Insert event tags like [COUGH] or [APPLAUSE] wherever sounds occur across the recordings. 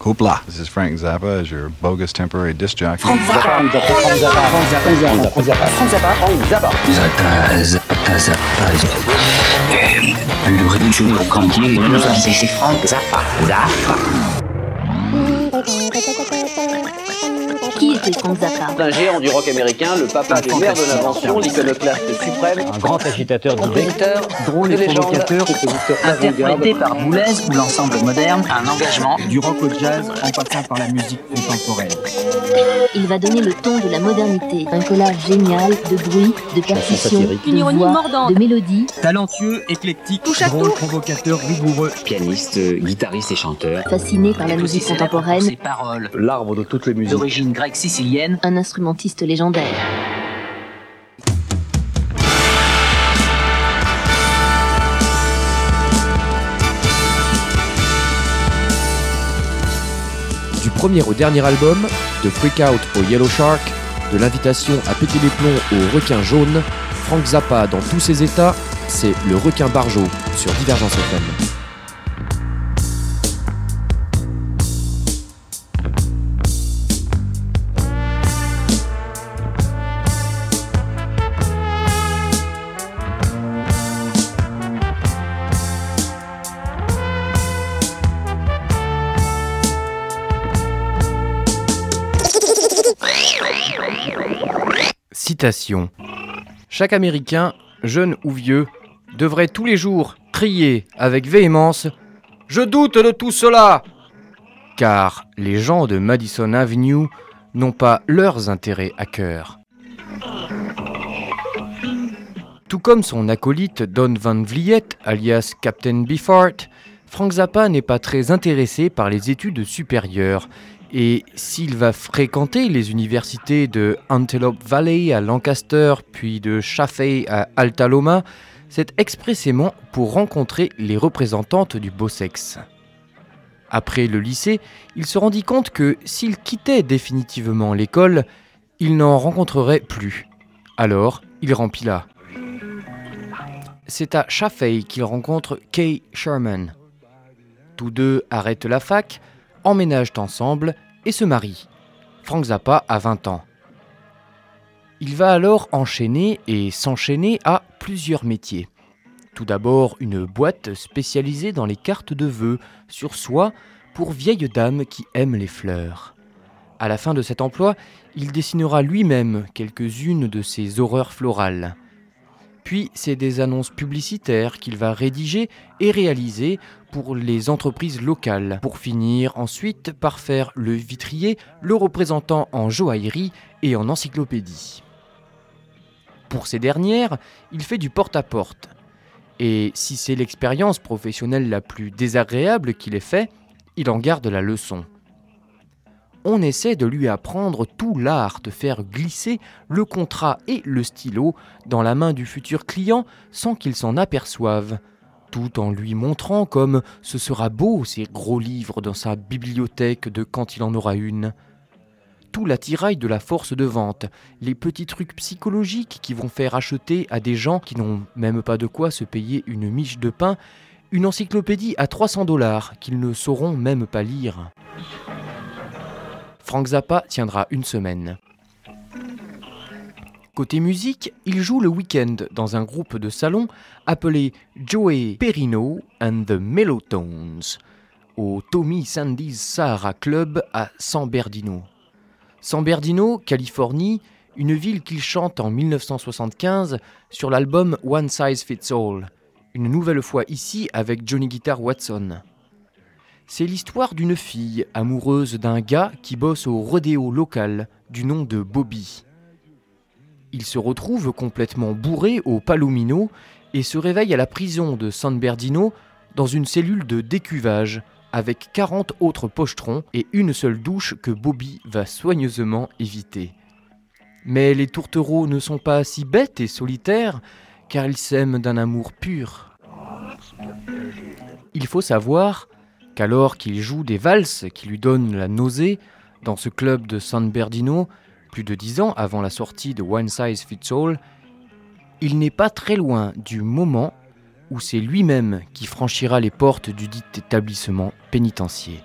Hoopla. This is Frank Zappa as your bogus temporary disc jockey. Frank Zappa. Frank Zappa. Frank Zappa. Frank Zappa. Frank Zappa. Frank Zappa. Zappa. Zappa. Zappa. Le ridicule candier, c'est Frank Zappa. Zappa. Zappa Un géant du rock américain, le papa des mères de l'invention, l'iconoclaste suprême, un grand agitateur d'idées, vecteur, drôle et provocateur, interprété par Boulez ou l'ensemble moderne, un engagement du rock au jazz en passant par la musique contemporaine. Il va donner le ton de la modernité, un collage génial de bruits, de percussions, de voix, de mélodies. Talentueux, éclectique, drôle, provocateur, rigoureux. Pianiste, guitariste et chanteur. Fasciné par la musique contemporaine. Ses paroles. L'arbre de toutes les musiques. D'origine grecque sicilienne. Un instrumentiste légendaire. Du premier au dernier album, de Freak Out au Yellow Shark, de l'invitation à péter les plombs au requin jaune, Frank Zappa dans tous ses états, c'est le requin barjot sur Divergence FM. Chaque Américain, jeune ou vieux, devrait tous les jours crier avec véhémence ⁇ Je doute de tout cela !⁇ Car les gens de Madison Avenue n'ont pas leurs intérêts à cœur. Tout comme son acolyte Don Van Vliet, alias Captain Beefheart, Frank Zappa n'est pas très intéressé par les études supérieures et s'il va fréquenter les universités de Antelope Valley à Lancaster, puis de Chaffey à Alta Loma, c'est expressément pour rencontrer les représentantes du beau sexe. Après le lycée, il se rendit compte que s'il quittait définitivement l'école, il n'en rencontrerait plus. Alors, il remplit C'est à Chaffey qu'il rencontre Kay Sherman. Tous deux arrêtent la fac, emménagent ensemble et se marient. Frank Zappa a 20 ans. Il va alors enchaîner et s'enchaîner à plusieurs métiers. Tout d'abord une boîte spécialisée dans les cartes de vœux sur soie pour vieilles dames qui aiment les fleurs. À la fin de cet emploi, il dessinera lui-même quelques-unes de ces horreurs florales. Puis c'est des annonces publicitaires qu'il va rédiger et réaliser pour les entreprises locales, pour finir ensuite par faire le vitrier, le représentant en joaillerie et en encyclopédie. Pour ces dernières, il fait du porte-à-porte. Et si c'est l'expérience professionnelle la plus désagréable qu'il ait fait, il en garde la leçon on essaie de lui apprendre tout l'art de faire glisser le contrat et le stylo dans la main du futur client sans qu'il s'en aperçoive, tout en lui montrant comme ce sera beau ces gros livres dans sa bibliothèque de quand il en aura une. Tout l'attirail de la force de vente, les petits trucs psychologiques qui vont faire acheter à des gens qui n'ont même pas de quoi se payer une miche de pain, une encyclopédie à 300 dollars qu'ils ne sauront même pas lire. Frank Zappa tiendra une semaine. Côté musique, il joue le week-end dans un groupe de salon appelé Joey Perino and the Mellotones au Tommy Sandy's Sahara Club à San Bernardino. San Bernardino, Californie, une ville qu'il chante en 1975 sur l'album One Size Fits All, une nouvelle fois ici avec Johnny Guitar Watson. C'est l'histoire d'une fille amoureuse d'un gars qui bosse au rodéo local du nom de Bobby. Il se retrouve complètement bourré au Palomino et se réveille à la prison de San Bernardino dans une cellule de décuvage avec 40 autres pochetrons et une seule douche que Bobby va soigneusement éviter. Mais les tourtereaux ne sont pas si bêtes et solitaires car ils s'aiment d'un amour pur. Il faut savoir qu'alors qu'il joue des valses qui lui donnent la nausée dans ce club de San Bernardino, plus de dix ans avant la sortie de One Size Fits All, il n'est pas très loin du moment où c'est lui-même qui franchira les portes du dit établissement pénitentiaire.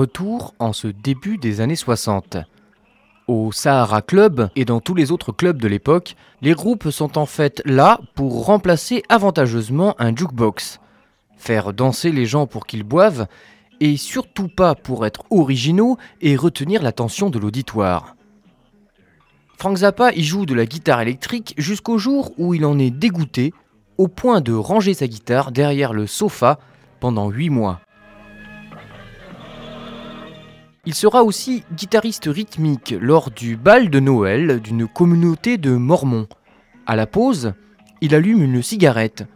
retour en ce début des années 60. Au Sahara Club et dans tous les autres clubs de l'époque, les groupes sont en fait là pour remplacer avantageusement un jukebox, faire danser les gens pour qu'ils boivent, et surtout pas pour être originaux et retenir l'attention de l'auditoire. Frank Zappa y joue de la guitare électrique jusqu'au jour où il en est dégoûté au point de ranger sa guitare derrière le sofa pendant 8 mois. Il sera aussi guitariste rythmique lors du bal de Noël d'une communauté de Mormons. À la pause, il allume une cigarette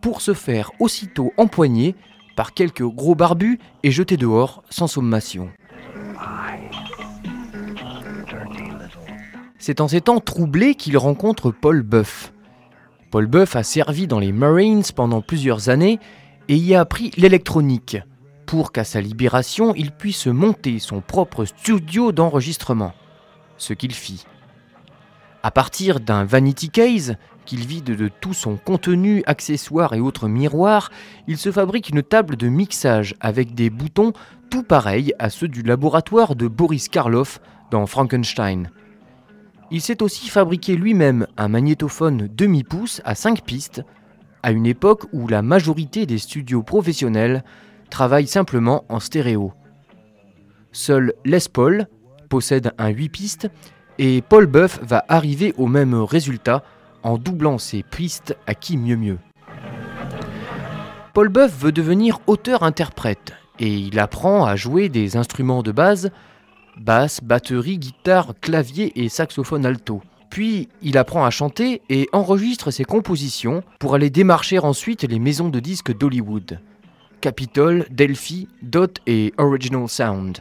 pour se faire aussitôt empoigner par quelques gros barbus et jeter dehors sans sommation. C'est en ces temps troublés qu'il rencontre Paul Buff. Paul Buff a servi dans les Marines pendant plusieurs années et y a appris l'électronique pour qu'à sa libération il puisse monter son propre studio d'enregistrement. Ce qu'il fit. À partir d'un vanity case qu'il vide de tout son contenu, accessoires et autres miroirs, il se fabrique une table de mixage avec des boutons tout pareils à ceux du laboratoire de Boris Karloff dans Frankenstein. Il s'est aussi fabriqué lui-même un magnétophone demi-pouce à 5 pistes, à une époque où la majorité des studios professionnels travaillent simplement en stéréo. Seul Les Paul possède un 8 pistes et Paul Buff va arriver au même résultat en doublant ses pistes à qui mieux mieux. Paul Buff veut devenir auteur-interprète et il apprend à jouer des instruments de base basse, batterie, guitare, clavier et saxophone alto. Puis il apprend à chanter et enregistre ses compositions pour aller démarcher ensuite les maisons de disques d'Hollywood. Capitol, Delphi, Dot et Original Sound.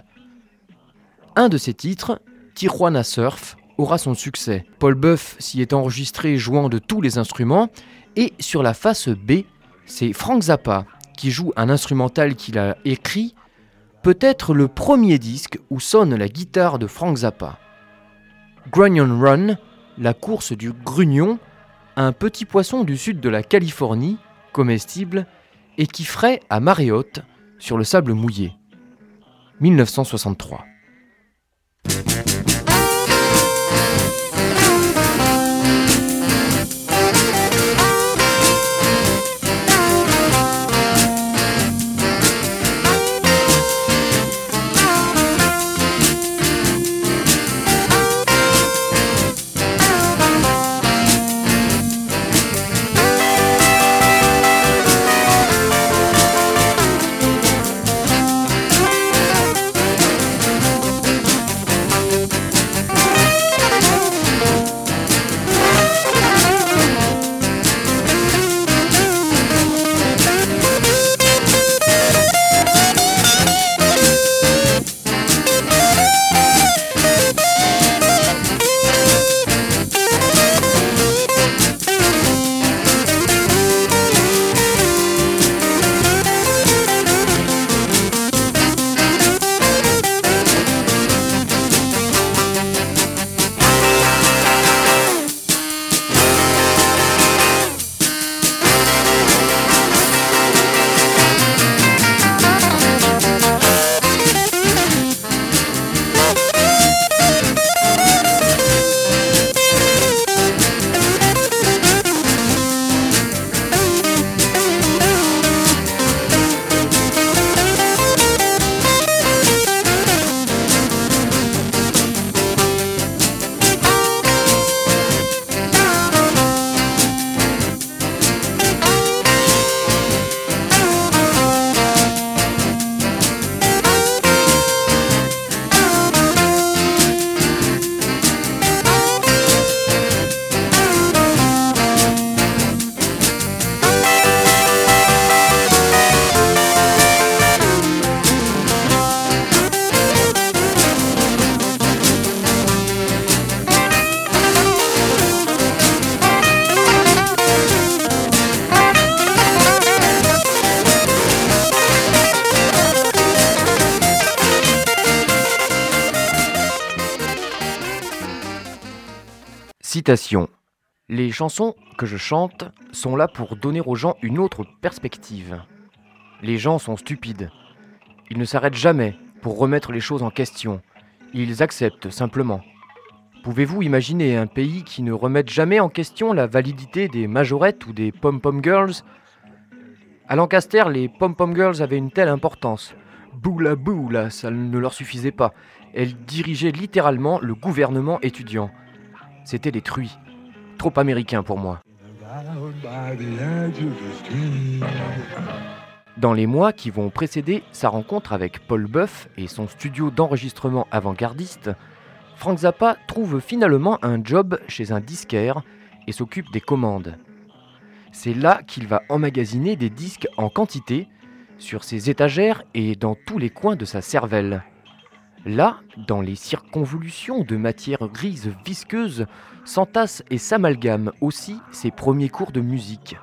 Un de ces titres, Tijuana Surf, aura son succès. Paul Buff s'y est enregistré jouant de tous les instruments et sur la face B, c'est Frank Zappa qui joue un instrumental qu'il a écrit peut-être le premier disque où sonne la guitare de Frank Zappa. Grunion Run, la course du grugnon, un petit poisson du sud de la Californie, comestible, et qui fraie à marée haute sur le sable mouillé. 1963. Les chansons que je chante sont là pour donner aux gens une autre perspective. Les gens sont stupides. Ils ne s'arrêtent jamais pour remettre les choses en question. Ils acceptent simplement. Pouvez-vous imaginer un pays qui ne remette jamais en question la validité des majorettes ou des pom-pom girls? À Lancaster, les pom-pom girls avaient une telle importance. Boula boula, ça ne leur suffisait pas. Elles dirigeaient littéralement le gouvernement étudiant. C'était des truies. Trop américain pour moi. Dans les mois qui vont précéder sa rencontre avec Paul Buff et son studio d'enregistrement avant-gardiste, Frank Zappa trouve finalement un job chez un disquaire et s'occupe des commandes. C'est là qu'il va emmagasiner des disques en quantité sur ses étagères et dans tous les coins de sa cervelle. Là, dans les circonvolutions de matière grise visqueuse, s'entassent et s'amalgament aussi ses premiers cours de musique,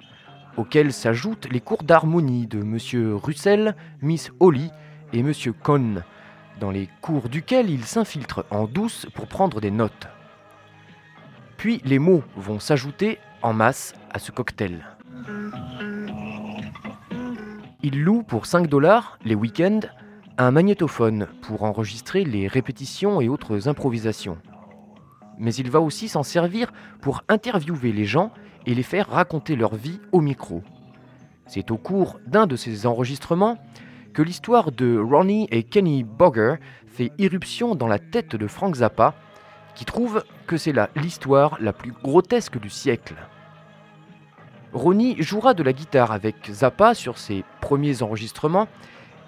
auxquels s'ajoutent les cours d'harmonie de M. Russell, Miss Holly et M. Cohn, dans les cours duquel il s'infiltre en douce pour prendre des notes. Puis les mots vont s'ajouter en masse à ce cocktail. Il loue pour 5 dollars les week-ends un magnétophone pour enregistrer les répétitions et autres improvisations. Mais il va aussi s'en servir pour interviewer les gens et les faire raconter leur vie au micro. C'est au cours d'un de ces enregistrements que l'histoire de Ronnie et Kenny Bogger fait irruption dans la tête de Frank Zappa, qui trouve que c'est l'histoire la plus grotesque du siècle. Ronnie jouera de la guitare avec Zappa sur ses premiers enregistrements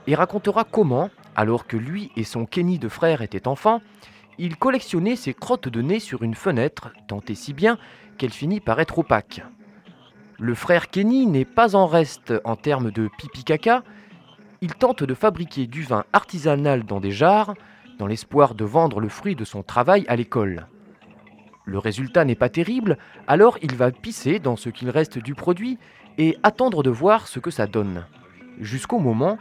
et racontera comment, alors que lui et son Kenny de frère étaient enfants, il collectionnait ses crottes de nez sur une fenêtre, tant si bien qu'elle finit par être opaque. Le frère Kenny n'est pas en reste en termes de pipi caca, il tente de fabriquer du vin artisanal dans des jarres, dans l'espoir de vendre le fruit de son travail à l'école. Le résultat n'est pas terrible, alors il va pisser dans ce qu'il reste du produit et attendre de voir ce que ça donne. Jusqu'au moment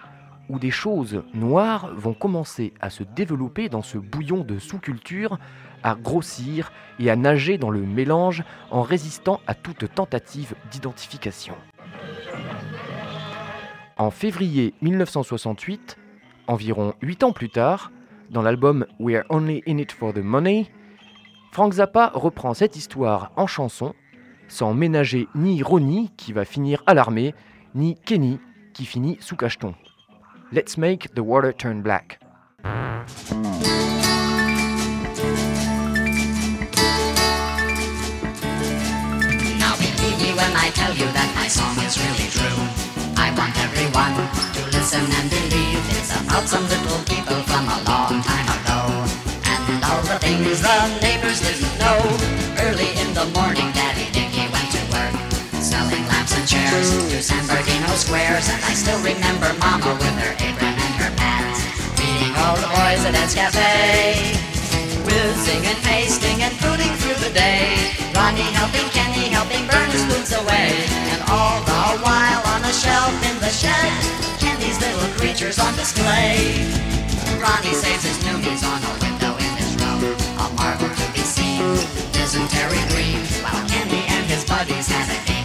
où des choses noires vont commencer à se développer dans ce bouillon de sous-culture, à grossir et à nager dans le mélange en résistant à toute tentative d'identification. En février 1968, environ 8 ans plus tard, dans l'album We're Only In It For The Money, Frank Zappa reprend cette histoire en chanson, sans ménager ni Ronnie qui va finir à l'armée, ni Kenny qui finit sous cacheton. Let's make the water turn black. Now believe me when I tell you that my song is really true. I want everyone to listen and believe it's about some little people from a long time ago. And all the things the neighbors didn't know. Early in the morning, chairs to San Bernardino squares. And I still remember Mama with her apron and her pants, feeding all the boys at Ed's Cafe. Whizzing and pasting and footing through the day. Ronnie helping Kenny, helping burn his spoons away. And all the while on a shelf in the shed, Kenny's little creatures on display. Ronnie saves his newbies on a window in his room, a marvel to be seen. Dysentery green, while Kenny and his buddies have a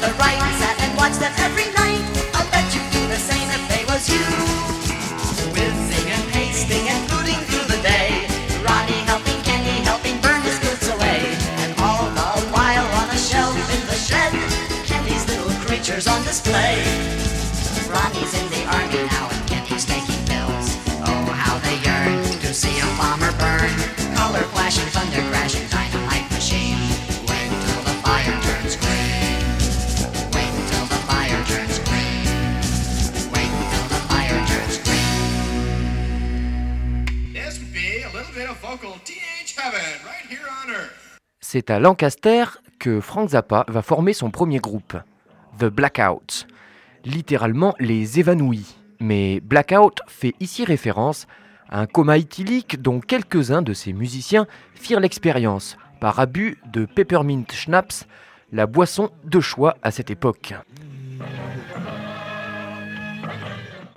the right sat and watched them every night. I'll bet you'd do the same if they was you. And pasting and booting through the day. Ronnie helping Kenny, helping burn his away. And all the while on a shelf in the shed, little creatures on display. Ronnie's in the army now and Kenny's taking bills. Oh, how they yearn to see a bomber burn. Color flashing, thunder crashing, C'est à Lancaster que Frank Zappa va former son premier groupe, The Blackouts, littéralement les évanouis. Mais Blackout fait ici référence à un coma éthylique dont quelques-uns de ses musiciens firent l'expérience par abus de Peppermint Schnapps, la boisson de choix à cette époque.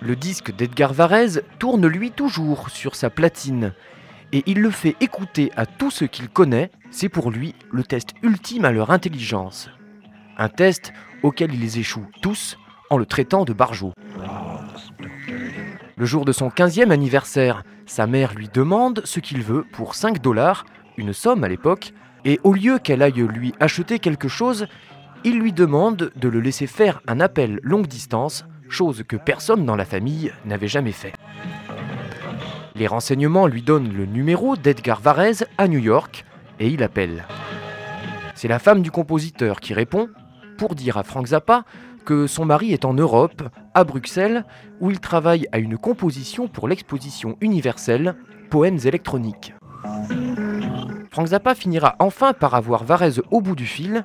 Le disque d'Edgar Varèse tourne lui toujours sur sa platine et il le fait écouter à tous ceux qu'il connaît, c'est pour lui le test ultime à leur intelligence. Un test auquel ils échouent tous en le traitant de barjot. Le jour de son 15e anniversaire, sa mère lui demande ce qu'il veut pour 5 dollars, une somme à l'époque, et au lieu qu'elle aille lui acheter quelque chose, il lui demande de le laisser faire un appel longue distance, chose que personne dans la famille n'avait jamais fait. Les renseignements lui donnent le numéro d'Edgar Varese à New York et il appelle. C'est la femme du compositeur qui répond pour dire à Frank Zappa que son mari est en Europe, à Bruxelles, où il travaille à une composition pour l'exposition universelle Poèmes électroniques. Frank Zappa finira enfin par avoir Varese au bout du fil,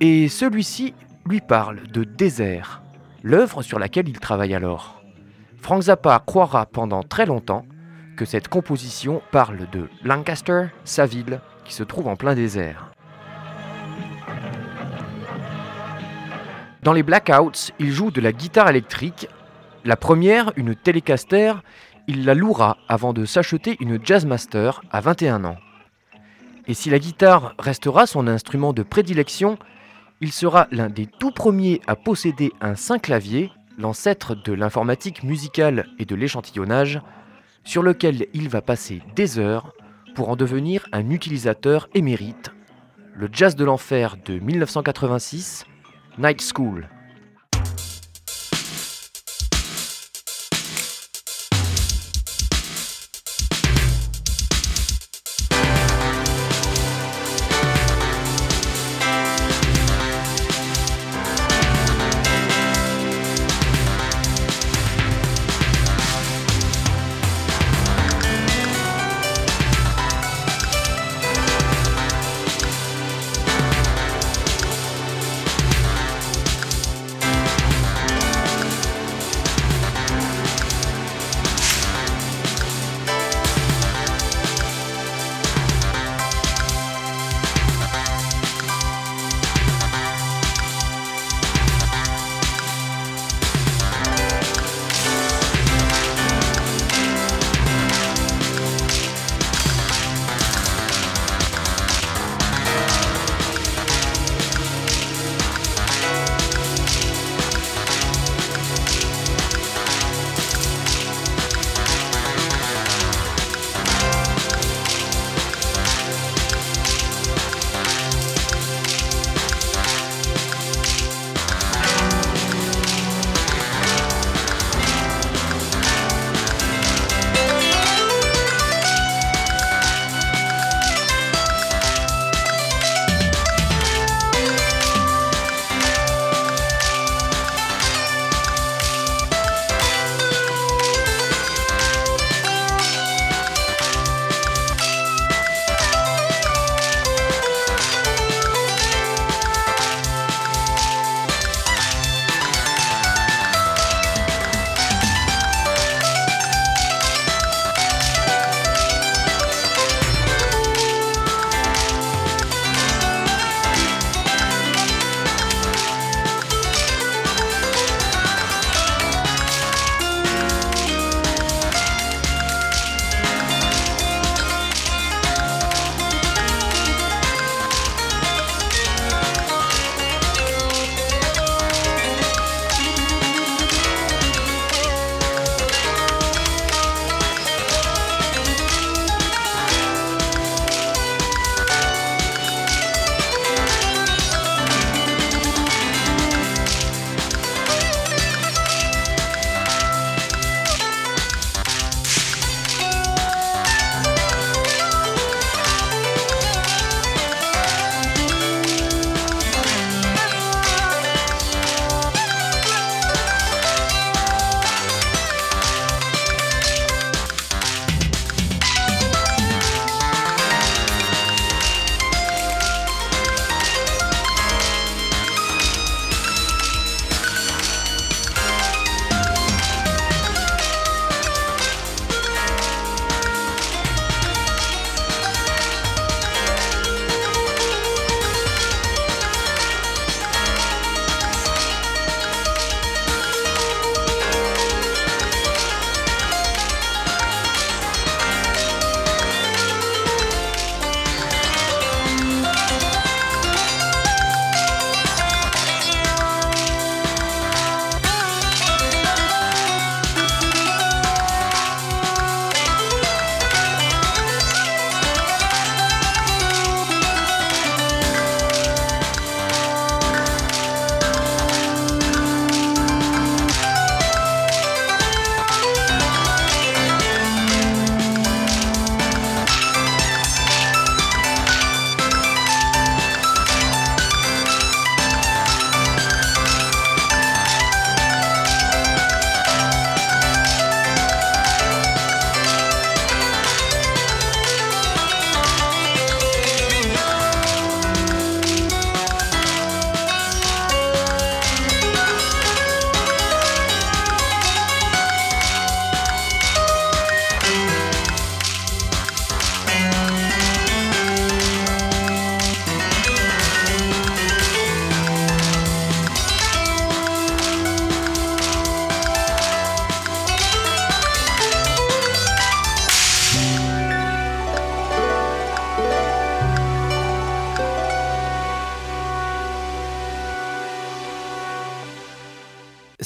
et celui-ci lui parle de Désert, l'œuvre sur laquelle il travaille alors. Frank Zappa croira pendant très longtemps que cette composition parle de Lancaster, sa ville, qui se trouve en plein désert. Dans les Blackouts, il joue de la guitare électrique. La première, une Telecaster, il la louera avant de s'acheter une Jazzmaster à 21 ans. Et si la guitare restera son instrument de prédilection, il sera l'un des tout premiers à posséder un synclavier, l'ancêtre de l'informatique musicale et de l'échantillonnage, sur lequel il va passer des heures pour en devenir un utilisateur émérite. Le jazz de l'enfer de 1986, Night School.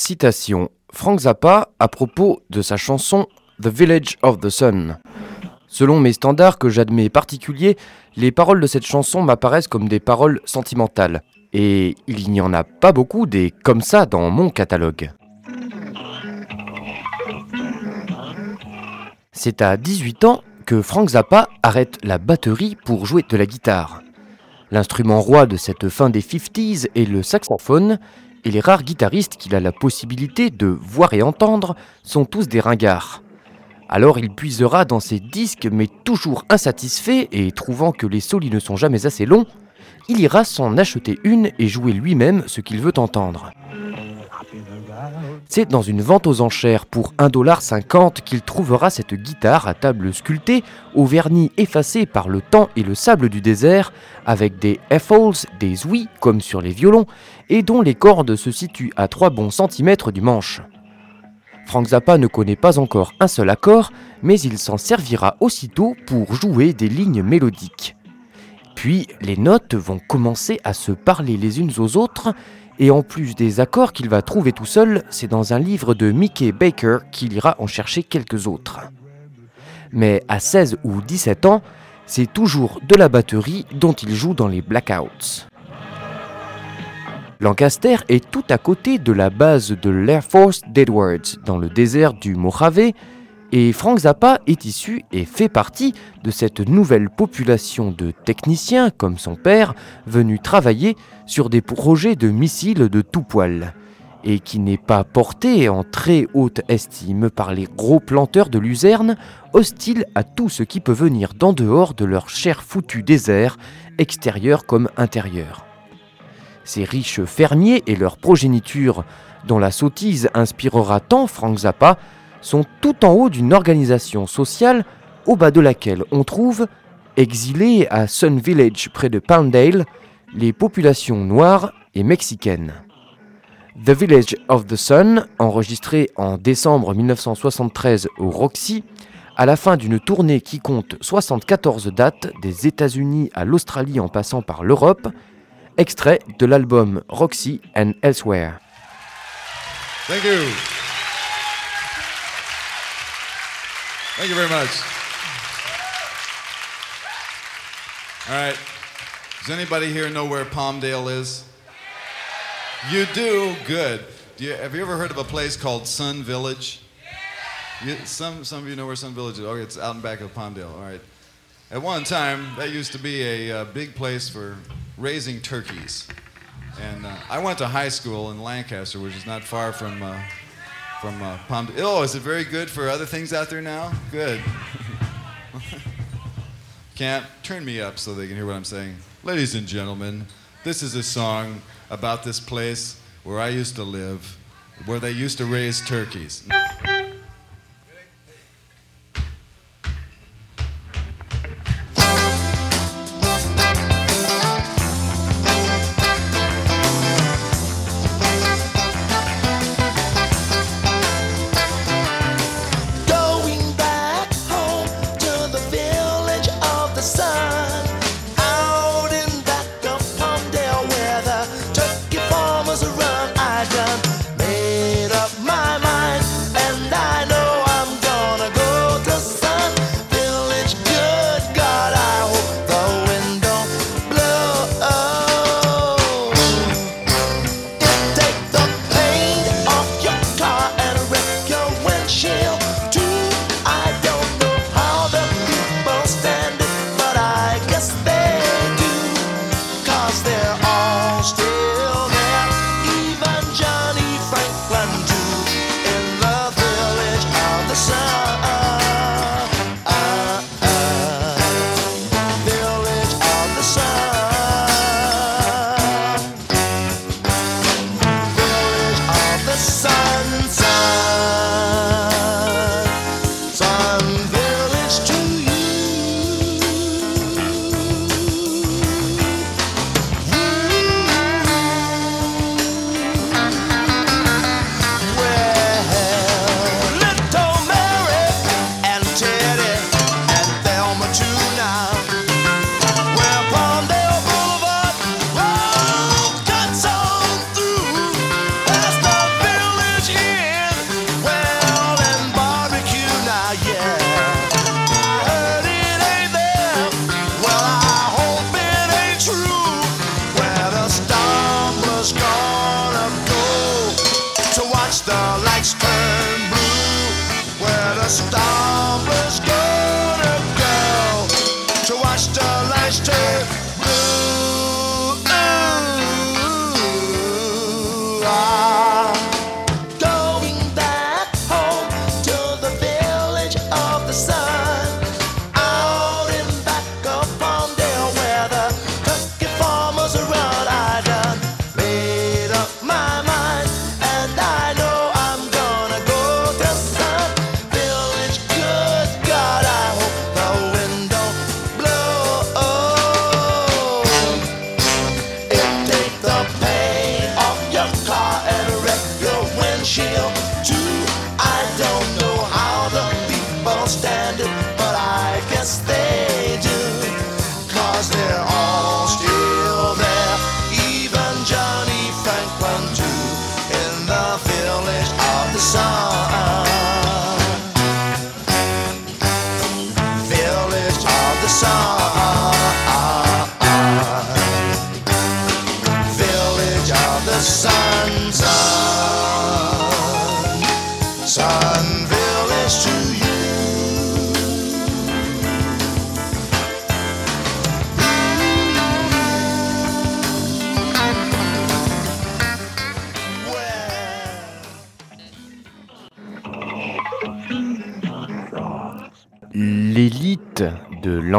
Citation Frank Zappa à propos de sa chanson The Village of the Sun. Selon mes standards que j'admets particuliers, les paroles de cette chanson m'apparaissent comme des paroles sentimentales. Et il n'y en a pas beaucoup des comme ça dans mon catalogue. C'est à 18 ans que Frank Zappa arrête la batterie pour jouer de la guitare. L'instrument roi de cette fin des 50s est le saxophone, et les rares guitaristes qu'il a la possibilité de voir et entendre sont tous des ringards. Alors il puisera dans ses disques, mais toujours insatisfait et trouvant que les solis ne sont jamais assez longs, il ira s'en acheter une et jouer lui-même ce qu'il veut entendre. C'est dans une vente aux enchères pour 1,50$ qu'il trouvera cette guitare à table sculptée, au vernis effacé par le temps et le sable du désert, avec des F-holes, des ouïes comme sur les violons, et dont les cordes se situent à 3 bons centimètres du manche. Frank Zappa ne connaît pas encore un seul accord, mais il s'en servira aussitôt pour jouer des lignes mélodiques. Puis les notes vont commencer à se parler les unes aux autres, et en plus des accords qu'il va trouver tout seul, c'est dans un livre de Mickey Baker qu'il ira en chercher quelques autres. Mais à 16 ou 17 ans, c'est toujours de la batterie dont il joue dans les blackouts. Lancaster est tout à côté de la base de l'Air Force d'Edwards, dans le désert du Mojave, et Frank Zappa est issu et fait partie de cette nouvelle population de techniciens, comme son père, venus travailler sur des projets de missiles de tout poil, et qui n'est pas porté en très haute estime par les gros planteurs de luzerne, hostiles à tout ce qui peut venir d'en dehors de leur cher foutu désert, extérieur comme intérieur. Ces riches fermiers et leur progéniture, dont la sottise inspirera tant Frank Zappa, sont tout en haut d'une organisation sociale au bas de laquelle on trouve, exilés à Sun Village près de Palmdale, les populations noires et mexicaines. The Village of the Sun, enregistré en décembre 1973 au Roxy, à la fin d'une tournée qui compte 74 dates des États-Unis à l'Australie en passant par l'Europe, extrait de l'album Roxy and Elsewhere. Thank you. Thank you very much. All right. Does anybody here know where Palmdale is? You do? Good. Do you, have you ever heard of a place called Sun Village? You, some, some of you know where Sun Village is. Okay, it's out in back of Palmdale. All right. At one time, that used to be a, uh big place for raising turkeys. And uh, I went to high school in Lancaster, which is not far from, uh, from uh, Palmdale. Oh, is it very good for other things out there now? Good. [LAUGHS] Can't turn me up so they can hear what I'm saying. Ladies and gentlemen, this is a song about this place where I used to live, where they used to raise turkeys.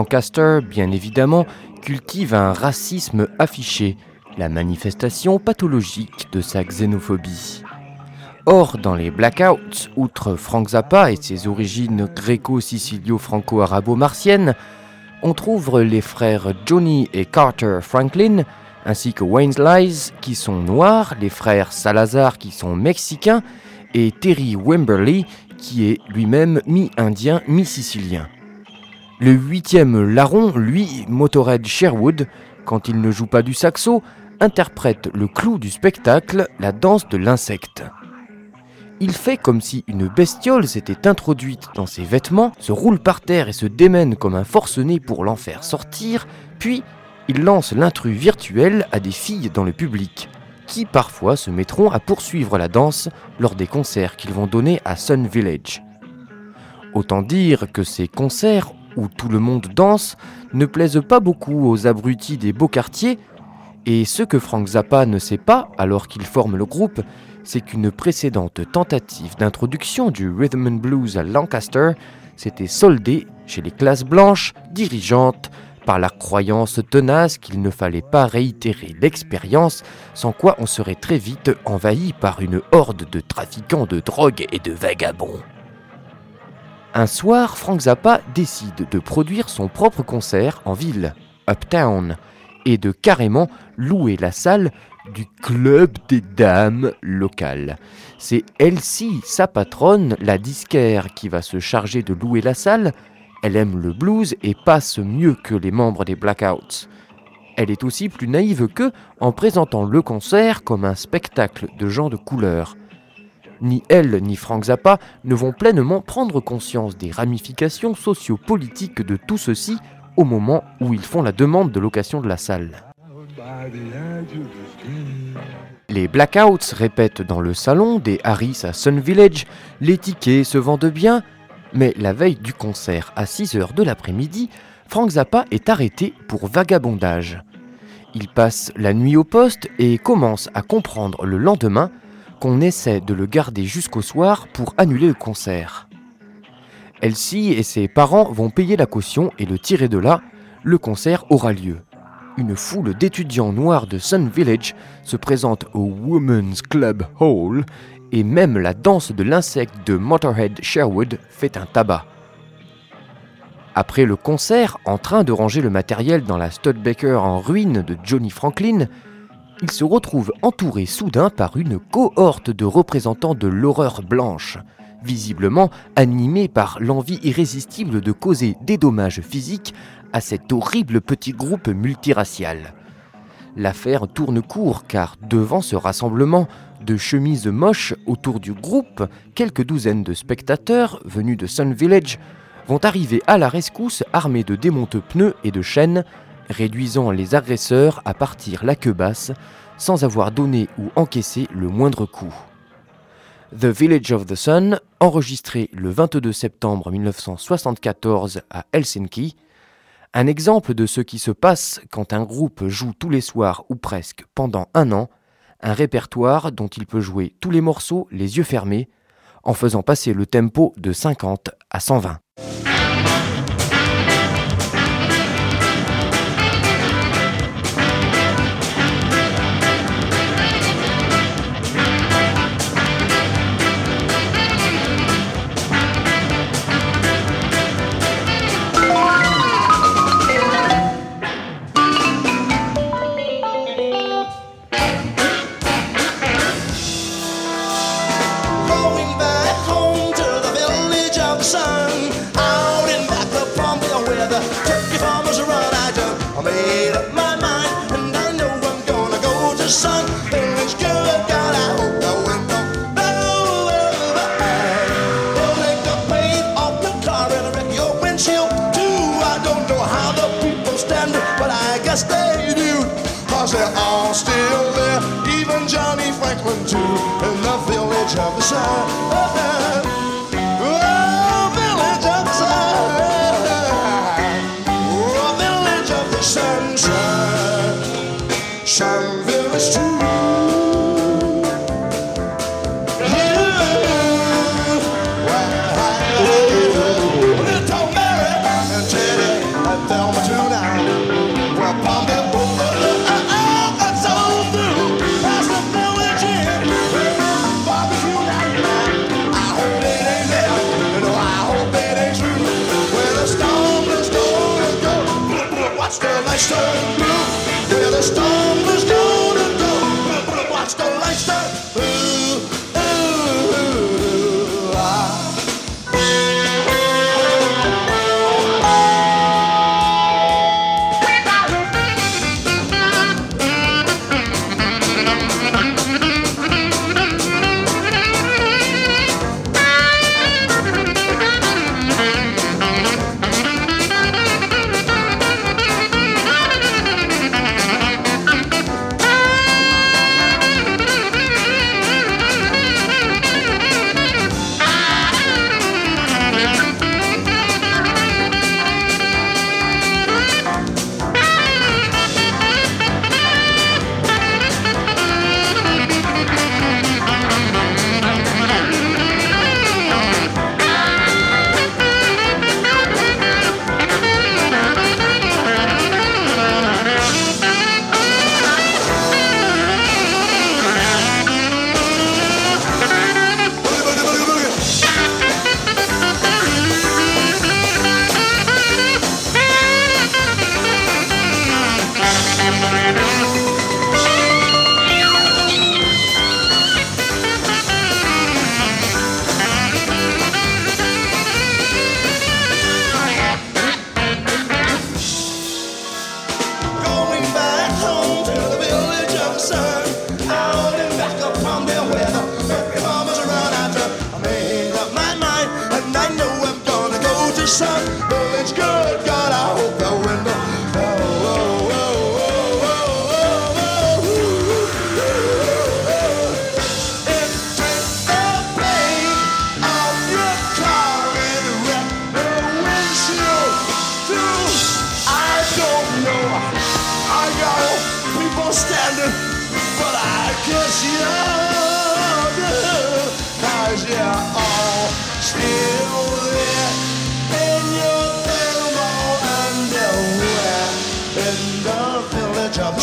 Lancaster, bien évidemment, cultive un racisme affiché, la manifestation pathologique de sa xénophobie. Or, dans les Blackouts, outre Frank Zappa et ses origines gréco-sicilio-franco-arabo-martiennes, on trouve les frères Johnny et Carter Franklin, ainsi que Wayne's Lies, qui sont noirs, les frères Salazar, qui sont mexicains, et Terry Wimberly, qui est lui-même mi-indien, mi-sicilien. Le huitième larron, lui, Motorhead Sherwood, quand il ne joue pas du saxo, interprète le clou du spectacle, la danse de l'insecte. Il fait comme si une bestiole s'était introduite dans ses vêtements, se roule par terre et se démène comme un forcené pour l'en faire sortir, puis il lance l'intrus virtuel à des filles dans le public, qui parfois se mettront à poursuivre la danse lors des concerts qu'ils vont donner à Sun Village. Autant dire que ces concerts où tout le monde danse ne plaisent pas beaucoup aux abrutis des beaux quartiers, et ce que Frank Zappa ne sait pas alors qu'il forme le groupe, c'est qu'une précédente tentative d'introduction du rhythm and blues à Lancaster s'était soldée chez les classes blanches dirigeantes par la croyance tenace qu'il ne fallait pas réitérer l'expérience, sans quoi on serait très vite envahi par une horde de trafiquants de drogue et de vagabonds. Un soir, Frank Zappa décide de produire son propre concert en ville, Uptown, et de carrément louer la salle du club des dames local. C'est Elsie, sa patronne, la disquaire, qui va se charger de louer la salle. Elle aime le blues et passe mieux que les membres des Blackouts. Elle est aussi plus naïve qu'eux en présentant le concert comme un spectacle de gens de couleur. Ni elle ni Frank Zappa ne vont pleinement prendre conscience des ramifications sociopolitiques de tout ceci au moment où ils font la demande de location de la salle. Les Blackouts répètent dans le salon des Harris à Sun Village, les tickets se vendent bien, mais la veille du concert à 6h de l'après-midi, Frank Zappa est arrêté pour vagabondage. Il passe la nuit au poste et commence à comprendre le lendemain qu'on essaie de le garder jusqu'au soir pour annuler le concert. Elsie et ses parents vont payer la caution et le tirer de là, le concert aura lieu. Une foule d'étudiants noirs de Sun Village se présente au Women's Club Hall et même la danse de l'insecte de Motorhead Sherwood fait un tabac. Après le concert, en train de ranger le matériel dans la Studebaker en ruine de Johnny Franklin, il se retrouve entouré soudain par une cohorte de représentants de l'horreur blanche, visiblement animés par l'envie irrésistible de causer des dommages physiques à cet horrible petit groupe multiracial. L'affaire tourne court car devant ce rassemblement de chemises moches autour du groupe, quelques douzaines de spectateurs venus de Sun Village vont arriver à la rescousse armés de démonte-pneus et de chaînes, réduisant les agresseurs à partir la queue basse sans avoir donné ou encaissé le moindre coup. The Village of the Sun, enregistré le 22 septembre 1974 à Helsinki, un exemple de ce qui se passe quand un groupe joue tous les soirs ou presque pendant un an, un répertoire dont il peut jouer tous les morceaux les yeux fermés, en faisant passer le tempo de 50 à 120.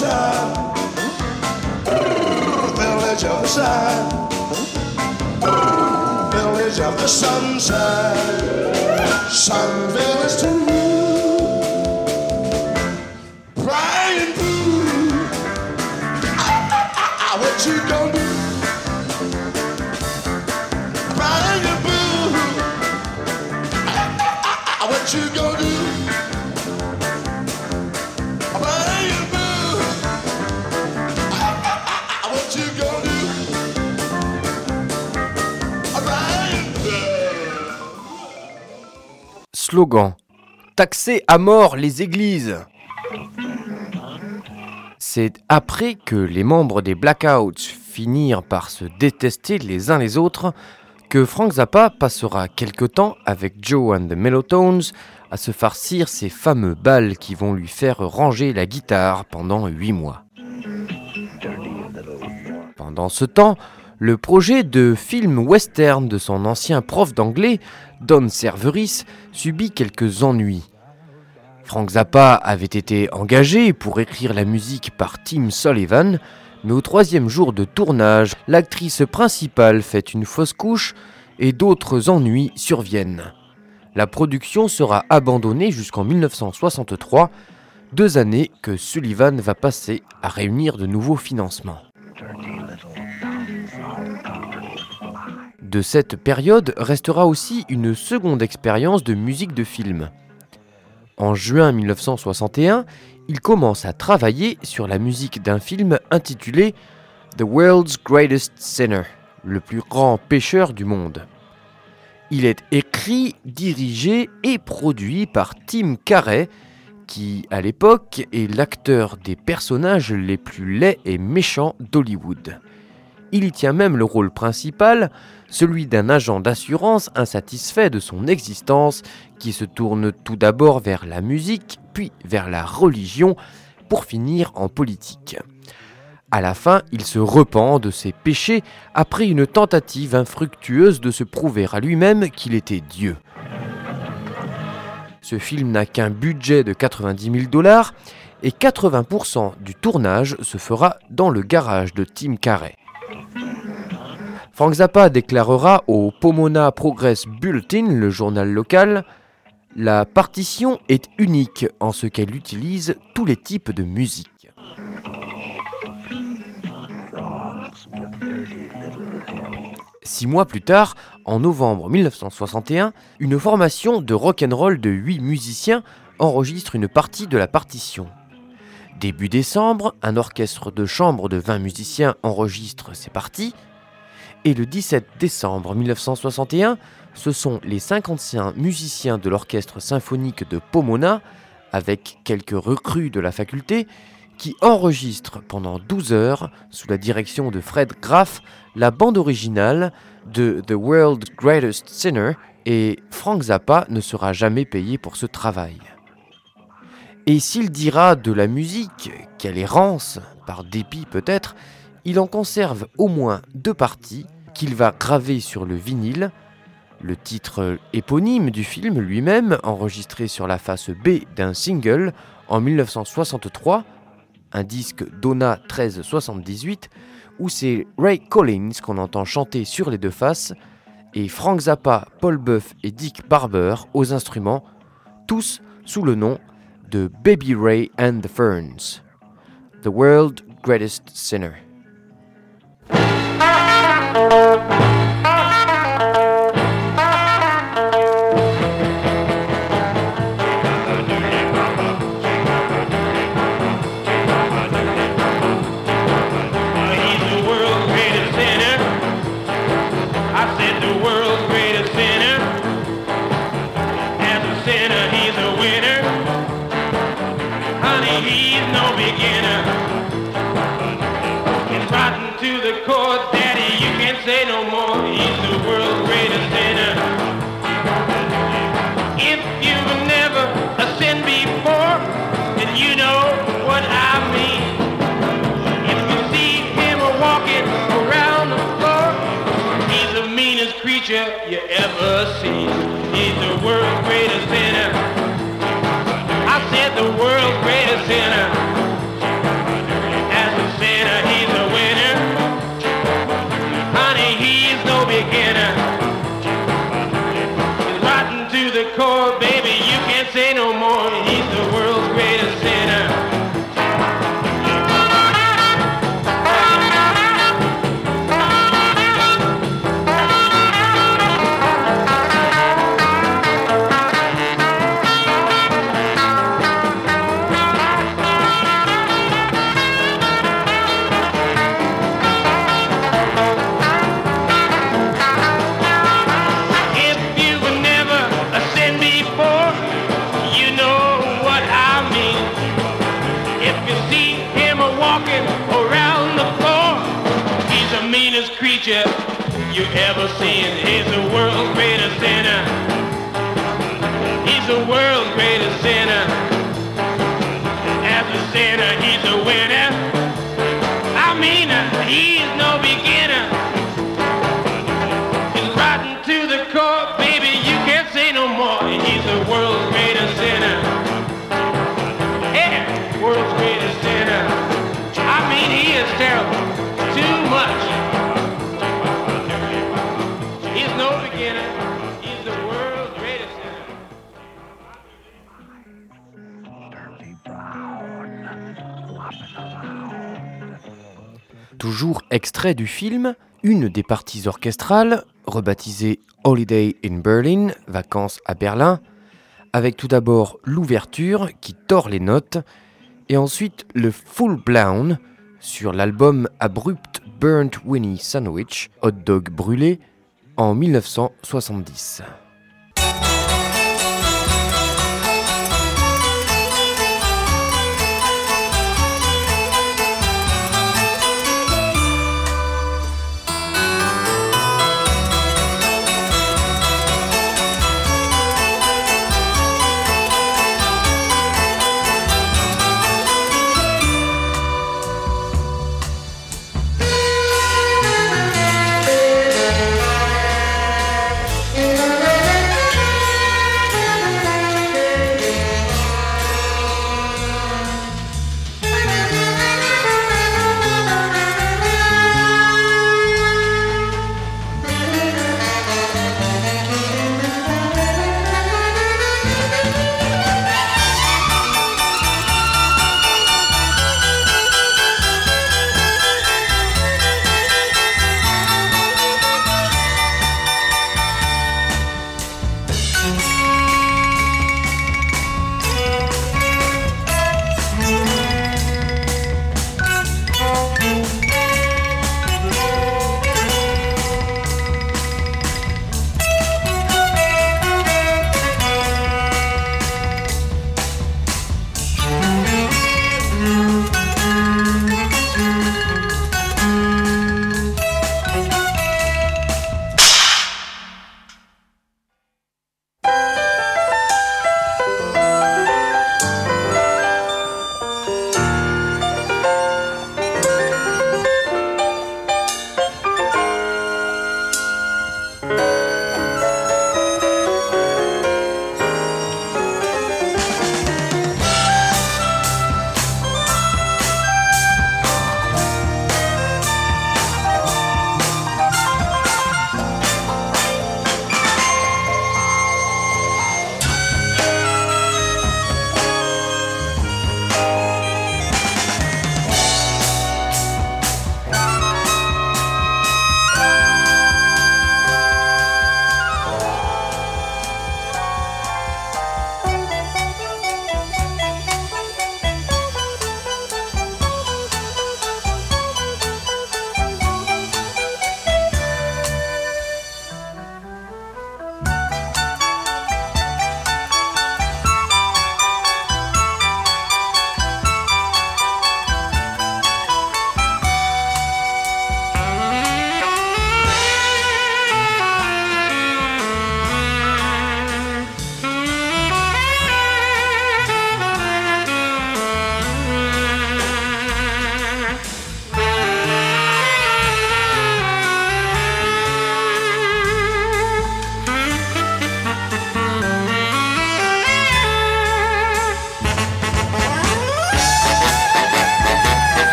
Village of the sun. Village of the sun. Village of the sunshine. Sun village. Brian Boo. Ah, ah, ah, what you gonna do? Slogan Taxer à mort les églises C'est après que les membres des Blackouts finirent par se détester les uns les autres que Frank Zappa passera quelque temps avec Joe and the Mellotones à se farcir ces fameux balles qui vont lui faire ranger la guitare pendant 8 mois. Pendant ce temps, le projet de film western de son ancien prof d'anglais, Don Cerveris, subit quelques ennuis. Frank Zappa avait été engagé pour écrire la musique par Tim Sullivan, mais au troisième jour de tournage, l'actrice principale fait une fausse couche et d'autres ennuis surviennent. La production sera abandonnée jusqu'en 1963, deux années que Sullivan va passer à réunir de nouveaux financements. De cette période restera aussi une seconde expérience de musique de film. En juin 1961, il commence à travailler sur la musique d'un film intitulé The World's Greatest Sinner, le plus grand pécheur du monde. Il est écrit, dirigé et produit par Tim Carey, qui, à l'époque, est l'acteur des personnages les plus laids et méchants d'Hollywood. Il y tient même le rôle principal, celui d'un agent d'assurance insatisfait de son existence, qui se tourne tout d'abord vers la musique, puis vers la religion, pour finir en politique. À la fin, il se repent de ses péchés après une tentative infructueuse de se prouver à lui-même qu'il était Dieu. Ce film n'a qu'un budget de 90 000 dollars et 80% du tournage se fera dans le garage de Tim Carrey. Frank Zappa déclarera au Pomona Progress Bulletin, le journal local, La partition est unique en ce qu'elle utilise tous les types de musique. Six mois plus tard, en novembre 1961, une formation de rock'n'roll de huit musiciens enregistre une partie de la partition. Début décembre, un orchestre de chambre de 20 musiciens enregistre ces parties. Et le 17 décembre 1961, ce sont les 55 musiciens de l'orchestre symphonique de Pomona, avec quelques recrues de la faculté, qui enregistrent pendant 12 heures, sous la direction de Fred Graff, la bande originale de The World's Greatest Sinner, et Frank Zappa ne sera jamais payé pour ce travail. Et s'il dira de la musique qu'elle est par dépit peut-être, il en conserve au moins deux parties qu'il va graver sur le vinyle, le titre éponyme du film lui-même, enregistré sur la face B d'un single en 1963, un disque Donna 1378, où c'est Ray Collins qu'on entend chanter sur les deux faces, et Frank Zappa, Paul Buff et Dick Barber aux instruments, tous sous le nom de Baby Ray and the Ferns, The World's Greatest Sinner. World's du film, une des parties orchestrales, rebaptisée Holiday in Berlin, vacances à Berlin, avec tout d'abord l'ouverture qui tord les notes, et ensuite le full blown sur l'album Abrupt Burnt Winnie Sandwich, hot dog brûlé, en 1970.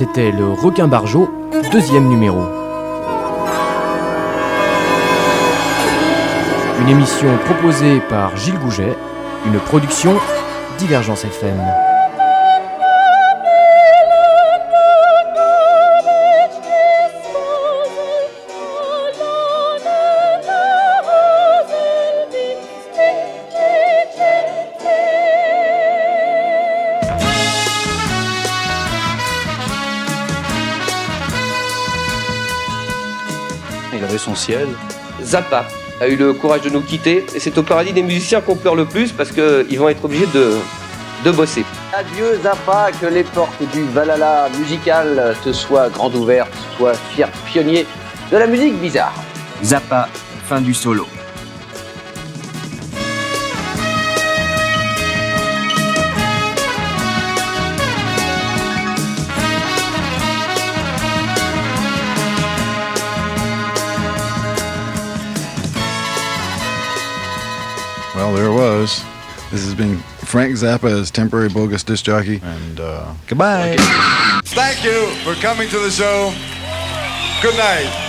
C'était le requin barjot, deuxième numéro. Une émission proposée par Gilles Gouget, une production Divergence FM. Ciel. Zappa a eu le courage de nous quitter et c'est au paradis des musiciens qu'on pleure le plus parce qu'ils vont être obligés de, de bosser. Adieu Zappa, que les portes du Valhalla musical te soient grandes ouvertes, sois fier pionnier de la musique bizarre. Zappa, fin du solo. This has been Frank Zappa as temporary bogus disc jockey, and uh, goodbye. Thank you for coming to the show. Good night.